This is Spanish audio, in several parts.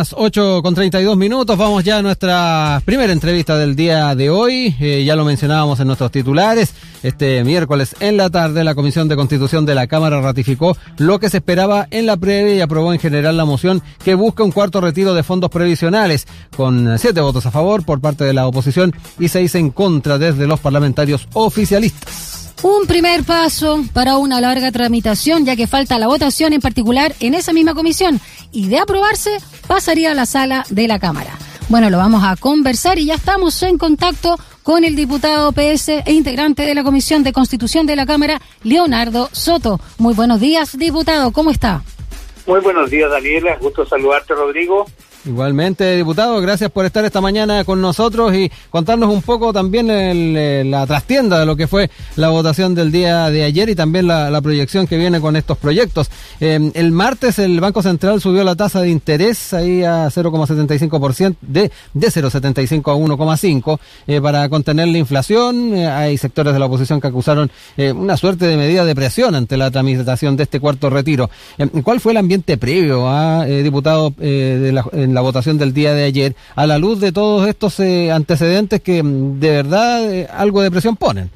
Las 8 con 32 minutos, vamos ya a nuestra primera entrevista del día de hoy. Eh, ya lo mencionábamos en nuestros titulares. Este miércoles en la tarde, la Comisión de Constitución de la Cámara ratificó lo que se esperaba en la previa y aprobó en general la moción que busca un cuarto retiro de fondos previsionales, con siete votos a favor por parte de la oposición y seis en contra desde los parlamentarios oficialistas. Un primer paso para una larga tramitación, ya que falta la votación en particular en esa misma comisión. Y de aprobarse, pasaría a la sala de la Cámara. Bueno, lo vamos a conversar y ya estamos en contacto con el diputado PS e integrante de la Comisión de Constitución de la Cámara, Leonardo Soto. Muy buenos días, diputado, ¿cómo está? Muy buenos días, Daniela. Gusto saludarte, Rodrigo. Igualmente, diputado, gracias por estar esta mañana con nosotros y contarnos un poco también el, eh, la trastienda de lo que fue la votación del día de ayer y también la, proyección que viene con estos proyectos. Eh, el martes el Banco Central subió la tasa de interés ahí a 0,75%, de, de 0,75 a 1,5 eh, para contener la inflación. hay sectores de la oposición que acusaron una suerte de medida de presión ante la tramitación de este cuarto retiro. ¿Cuál fue el ambiente previo a diputado de la la votación del día de ayer, a la luz de todos estos eh, antecedentes que mm, de verdad eh, algo de presión ponen.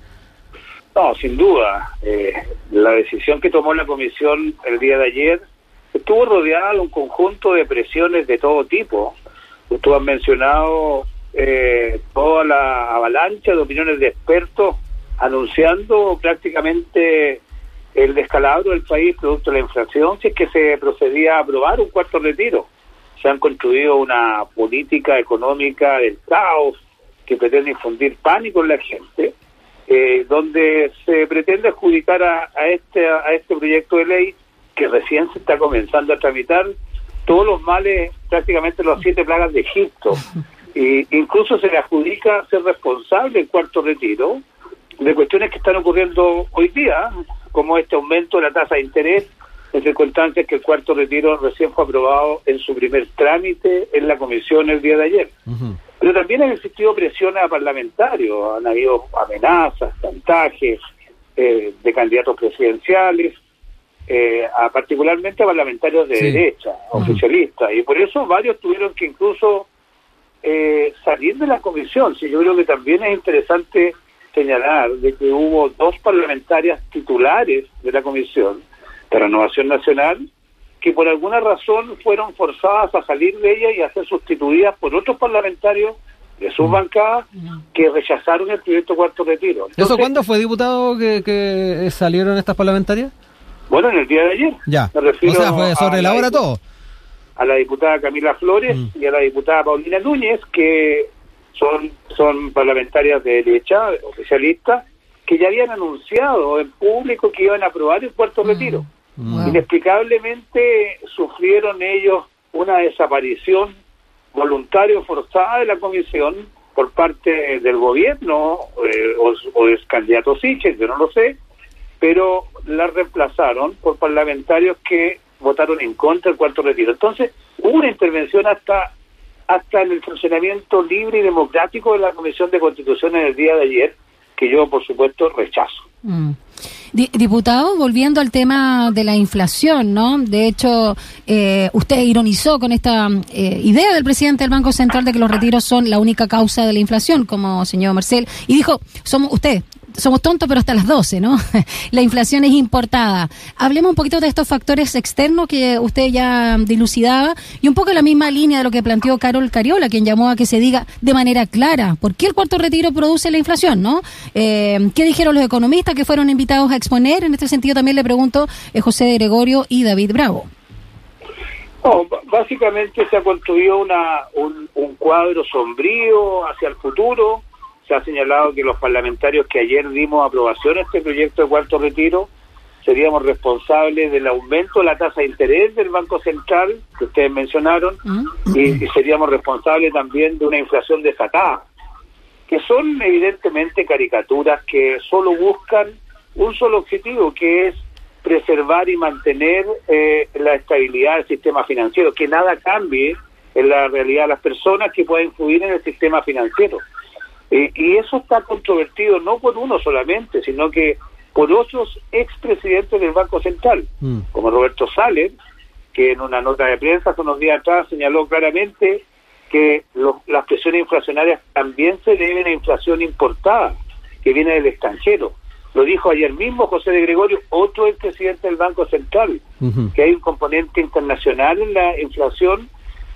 No, sin duda. Eh, la decisión que tomó la comisión el día de ayer estuvo rodeada de un conjunto de presiones de todo tipo. Tú has mencionado toda la avalancha de opiniones de expertos anunciando prácticamente el descalabro del país producto de la inflación si es que se procedía a aprobar un cuarto retiro se han construido una política económica del caos que pretende infundir pánico en la gente, eh, donde se pretende adjudicar a, este a este proyecto de ley que recién se está comenzando a tramitar todos los males, prácticamente las siete plagas de Egipto. E incluso se le adjudica ser responsable el cuarto retiro de cuestiones que están ocurriendo hoy día, como este aumento de la tasa de interés en circunstancias que el cuarto retiro recién fue aprobado en su primer trámite en la comisión el día de ayer. Pero también han existido presiones a parlamentarios, han habido amenazas, chantajes eh, de candidatos presidenciales, eh, a, particularmente a parlamentarios de derecha, oficialistas, y por eso varios tuvieron que incluso eh, salir de la comisión. Sí, yo creo que también es interesante señalar de que hubo dos parlamentarias titulares de la comisión de Renovación Nacional, que por alguna razón fueron forzadas a salir de ella y a ser sustituidas por otros parlamentarios de sus mm. bancadas que rechazaron el proyecto Cuarto Retiro. ¿Eso cuándo fue, diputado, que, salieron estas parlamentarias? Bueno, en el día de ayer. Ya. o sea, fue sobre la hora todo. A la diputada Camila Flores mm. y a la diputada Paulina Núñez, que son, son parlamentarias de derecha, oficialistas, que ya habían anunciado en público que iban a aprobar el cuarto mm. retiro. Inexplicablemente sufrieron ellos una desaparición voluntaria o forzada de la comisión por parte del gobierno eh, o, del candidato Siches, yo no lo sé, pero la reemplazaron por parlamentarios que votaron en contra del cuarto retiro. Entonces, hubo una intervención hasta hasta en el funcionamiento libre y democrático de la Comisión de Constitución en el día de ayer, que yo, por supuesto, rechazo. Mm. Diputado, volviendo al tema de la inflación, ¿no? De hecho, eh, usted ironizó con esta eh, idea del presidente del Banco Central de que los retiros son la única causa de la inflación, como señor Marcel, y dijo, somos usted, somos tontos, pero hasta las 12, ¿no? la inflación es importada. Hablemos un poquito de estos factores externos que usted ya dilucidaba y un poco la misma línea de lo que planteó Carol Cariola, quien llamó a que se diga de manera clara por qué el cuarto retiro produce la inflación, ¿no? Eh, ¿Qué dijeron los economistas que fueron invitados a exponer? En este sentido también le pregunto eh, José de Gregorio y David Bravo. básicamente se ha construido una, un, un cuadro sombrío hacia el futuro se ha señalado que los parlamentarios que ayer dimos aprobación a este proyecto de cuarto retiro seríamos responsables del aumento de la tasa de interés del Banco Central, que ustedes mencionaron, mm. y, seríamos responsables también de una inflación desatada, que son evidentemente caricaturas que solo buscan un solo objetivo, que es preservar y mantener eh, la estabilidad del sistema financiero, que nada cambie en la realidad de las personas que pueden influir en el sistema financiero. Eh, y eso está controvertido no por uno solamente, sino que por otros expresidentes del Banco Central, mm. como Roberto Sales, que en una nota de prensa hace unos días atrás señaló claramente que las presiones inflacionarias también se deben a inflación importada, que viene del extranjero. Lo dijo ayer mismo José de Gregorio, otro el presidente del Banco Central, que hay un componente internacional en la inflación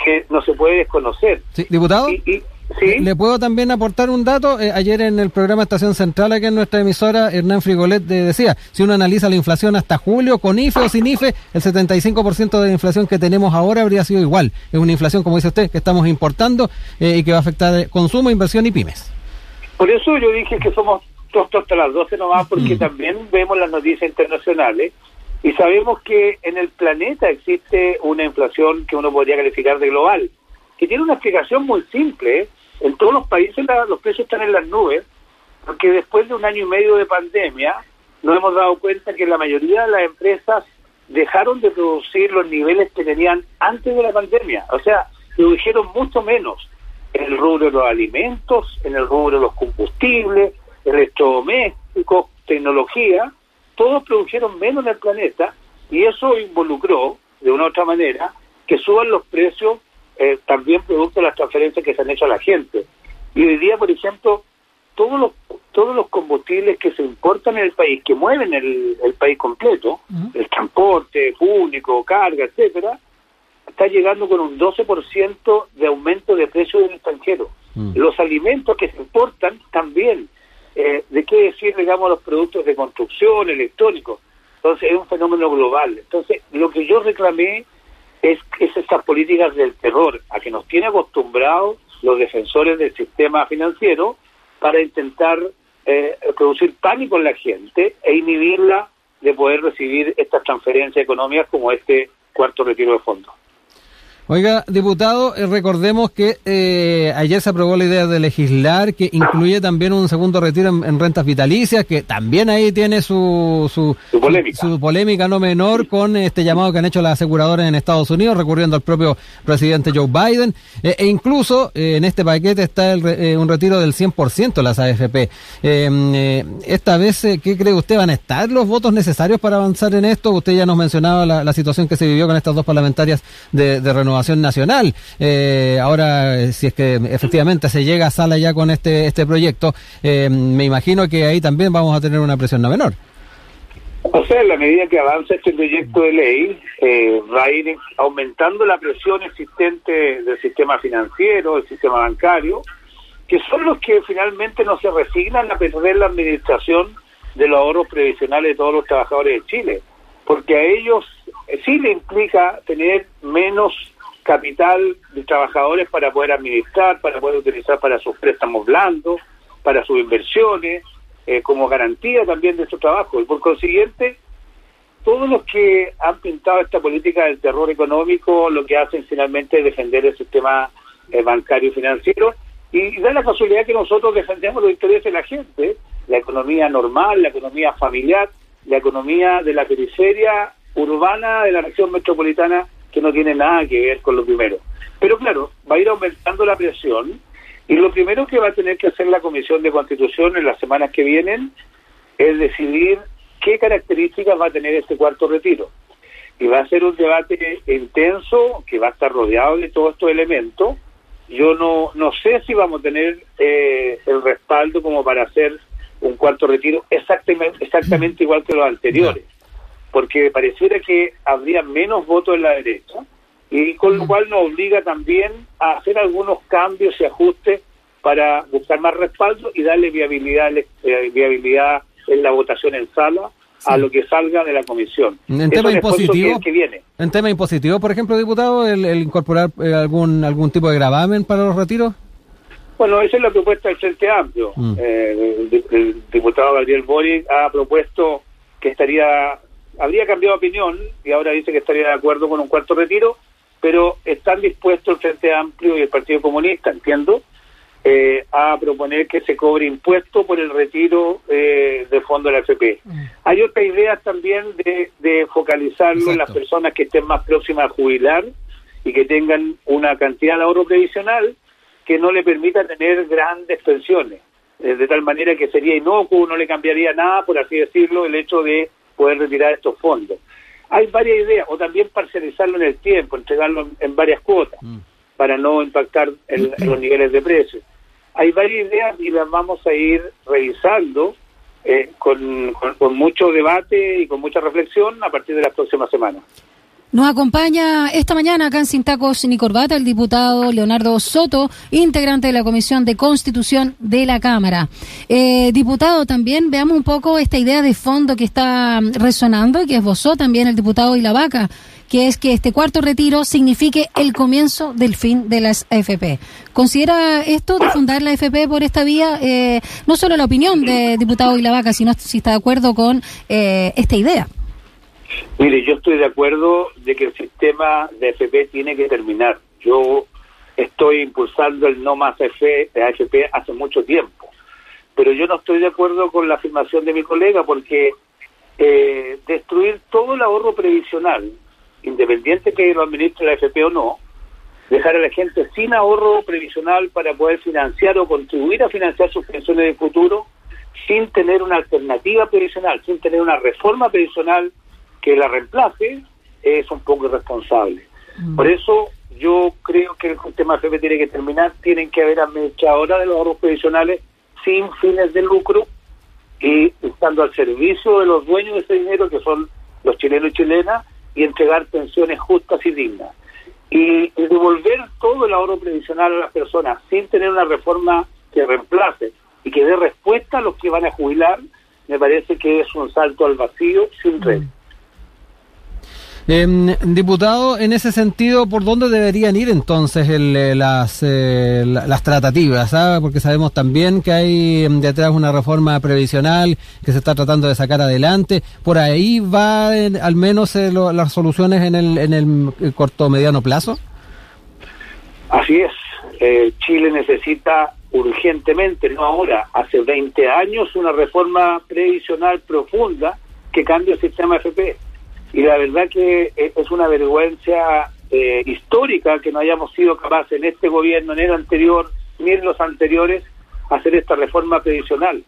que no se puede desconocer. Sí, diputado. ¿Le puedo también aportar un dato? Eh, ayer en el programa Estación Central, aquí en nuestra emisora, Hernán Frigolet decía, si uno analiza la inflación hasta julio, con IFE o sin IFE, el 75% de la inflación que tenemos ahora habría sido igual. Es una inflación, como dice usted, que estamos importando eh, y que va a afectar consumo, inversión y pymes. Por eso yo dije que somos todos hasta las 12 nomás, porque mm. también vemos las noticias internacionales y sabemos que en el planeta existe una inflación que uno podría calificar de global, que tiene una explicación muy simple, ¿eh? En todos los países los precios están en las nubes, porque después de un año y medio de pandemia nos hemos dado cuenta que la mayoría de las empresas dejaron de producir los niveles que tenían antes de la pandemia. O sea, produjeron mucho menos en el rubro de los alimentos, en el rubro de los combustibles, electrodomésticos, tecnología, todos produjeron menos en el planeta y eso involucró, de una u otra manera, que suban los precios eh, también producto de las transferencias que se han hecho a la gente. Y hoy día, por ejemplo, todos los todos los combustibles que se importan en el país, que mueven el, país completo, el transporte público, carga, etcétera, está llegando con un 12% de aumento de precio del extranjero. Mm. Los alimentos que se importan también. Eh, ¿De qué decir, digamos, los productos de construcción, electrónicos? Entonces, es un fenómeno global. Entonces, lo que yo reclamé es, es estas políticas del terror a que nos tiene acostumbrados los defensores del sistema financiero para intentar eh, producir pánico en la gente e inhibirla de poder recibir estas transferencias económicas como este cuarto retiro de fondos. Oiga, diputado, eh, recordemos que eh, ayer se aprobó la idea de legislar que incluye también un segundo retiro en, rentas vitalicias, que también ahí tiene su, su, polémica. no menor con este llamado que han hecho las aseguradoras en Estados Unidos, recurriendo al propio presidente Joe Biden. Eh, e incluso en este paquete está el, un retiro del 100% de las AFP. esta vez, ¿qué cree usted? ¿Van a estar los votos necesarios para avanzar en esto? Usted ya nos mencionaba la, situación que se vivió con estas dos parlamentarias de, de renovación nacional. Eh, ahora, si es que efectivamente se llega a sala ya con este, este proyecto, eh, me imagino que ahí también vamos a tener una presión no menor. O sea, en la medida que avanza este proyecto de ley, eh, va a ir aumentando la presión existente del sistema financiero, del sistema bancario, que son los que finalmente no se resignan a perder la administración de los ahorros previsionales de todos los trabajadores de Chile, porque a ellos sí le implica tener menos capital de trabajadores para poder administrar, para poder utilizar para sus préstamos blandos, para sus inversiones, eh, como garantía también de su trabajo. Y por consiguiente, todos los que han pintado esta política del terror económico lo que hacen finalmente es defender el sistema eh, bancario y financiero y da la casualidad que nosotros defendemos los intereses de la gente, la economía normal, la economía familiar, la economía de la periferia urbana de la región metropolitana que no tiene nada que ver con lo primero. Pero claro, va a ir aumentando la presión y lo primero que va a tener que hacer la Comisión de Constitución en las semanas que vienen es decidir qué características va a tener este cuarto retiro. Y va a ser un debate intenso que va a estar rodeado de todos estos elementos. Yo no, no sé si vamos a tener eh, el respaldo como para hacer un cuarto retiro exactamente, exactamente igual que los anteriores porque pareciera que habría menos votos en la derecha y con lo cual nos obliga también a hacer algunos cambios y ajustes para buscar más respaldo y darle viabilidad, eh, viabilidad en la votación en sala a lo que salga de la comisión. En tema impositivo, que, viene. En tema impositivo, por ejemplo, diputado, el, incorporar eh, algún algún tipo de gravamen para los retiros. Bueno, esa es la propuesta del Frente Amplio. Mm. Eh, el, diputado Gabriel Boric ha propuesto que estaría habría cambiado opinión y ahora dice que estaría de acuerdo con un cuarto retiro, pero están dispuestos el Frente Amplio y el Partido Comunista, entiendo, eh, a proponer que se cobre impuesto por el retiro eh, de fondo de la FP. Mm. Hay otra idea también de, de focalizarlo en las personas que estén más próximas a jubilar y que tengan una cantidad de ahorro previsional que no le permita tener grandes pensiones. Eh, de tal manera que sería inocuo, no le cambiaría nada, por así decirlo, el hecho de poder retirar estos fondos. Hay varias ideas, o también parcializarlo en el tiempo, entregarlo en, varias cuotas, mm. para no impactar en, los niveles de precios. Hay varias ideas y las vamos a ir revisando eh, con, con mucho debate y con mucha reflexión a partir de las próximas semanas. Nos acompaña esta mañana acá en Sin Tacos ni Corbata el diputado Leonardo Soto, integrante de la Comisión de Constitución de la Cámara. Eh, diputado, también veamos un poco esta idea de fondo que está resonando y que esbozó también el diputado Vaca, que es que este cuarto retiro signifique el comienzo del fin de las AFP. ¿Considera esto de fundar la AFP por esta vía, eh, no solo la opinión del diputado Vaca, sino si está de acuerdo con eh, esta idea? Mire, yo estoy de acuerdo de que el sistema de AFP tiene que terminar. Yo estoy impulsando el no más AFP hace mucho tiempo, pero yo no estoy de acuerdo con la afirmación de mi colega porque eh, destruir todo el ahorro previsional, independiente que lo administre la AFP o no, dejar a la gente sin ahorro previsional para poder financiar o contribuir a financiar sus pensiones de futuro, sin tener una alternativa previsional, sin tener una reforma previsional que la reemplace es un poco irresponsable. Mm. Por eso yo creo que el sistema FP tiene que terminar, tienen que haber administradora de los ahorros previsionales sin fines de lucro y estando al servicio de los dueños de ese dinero, que son los chilenos y chilenas, y entregar pensiones justas y dignas. Y, y devolver todo el ahorro previsional a las personas sin tener una reforma que reemplace y que dé respuesta a los que van a jubilar, me parece que es un salto al vacío sin red. Mm. Eh, diputado, en ese sentido, ¿por dónde deberían ir entonces eh, las, eh, las tratativas? Ah? Porque sabemos también que hay em, detrás una reforma previsional que se está tratando de sacar adelante. ¿Por ahí va al menos eh, las soluciones en el, en el corto mediano plazo? Así es. Chile necesita urgentemente, no ahora, hace 20 años, una reforma previsional profunda que cambie el sistema FP y la verdad que es una vergüenza eh, histórica que no hayamos sido capaces en este gobierno, en el anterior, ni en los anteriores, hacer esta reforma previsional.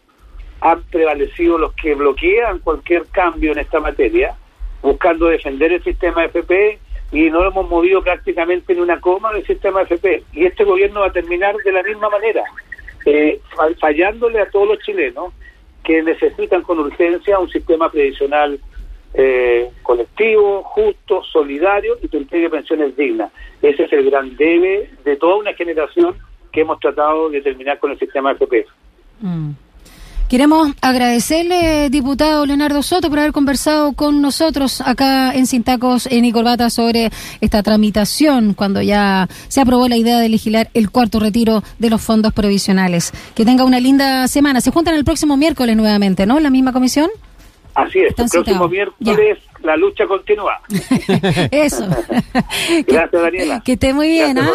Han prevalecido los que bloquean cualquier cambio en esta materia, buscando defender el sistema FP y no hemos movido prácticamente ni una coma del sistema FP. Y este gobierno va a terminar de la misma manera, eh, fallándole a todos los chilenos que necesitan con urgencia un sistema previsional eh, colectivo, justo, solidario y que entregue pensiones dignas. Ese es el gran debe de toda una generación que hemos tratado de terminar con el sistema FP. Mm. Queremos agradecerle, diputado Leonardo Soto, por haber conversado con nosotros acá en Sintacos en Icorbata sobre esta tramitación, cuando ya se aprobó la idea de legislar el cuarto retiro de los fondos provisionales. Que tenga una linda semana. Se juntan el próximo miércoles nuevamente, ¿no? ¿La misma comisión? Así es, el próximo miércoles la lucha continúa. Eso. Gracias, Daniela. Que esté muy bien, ¿ah?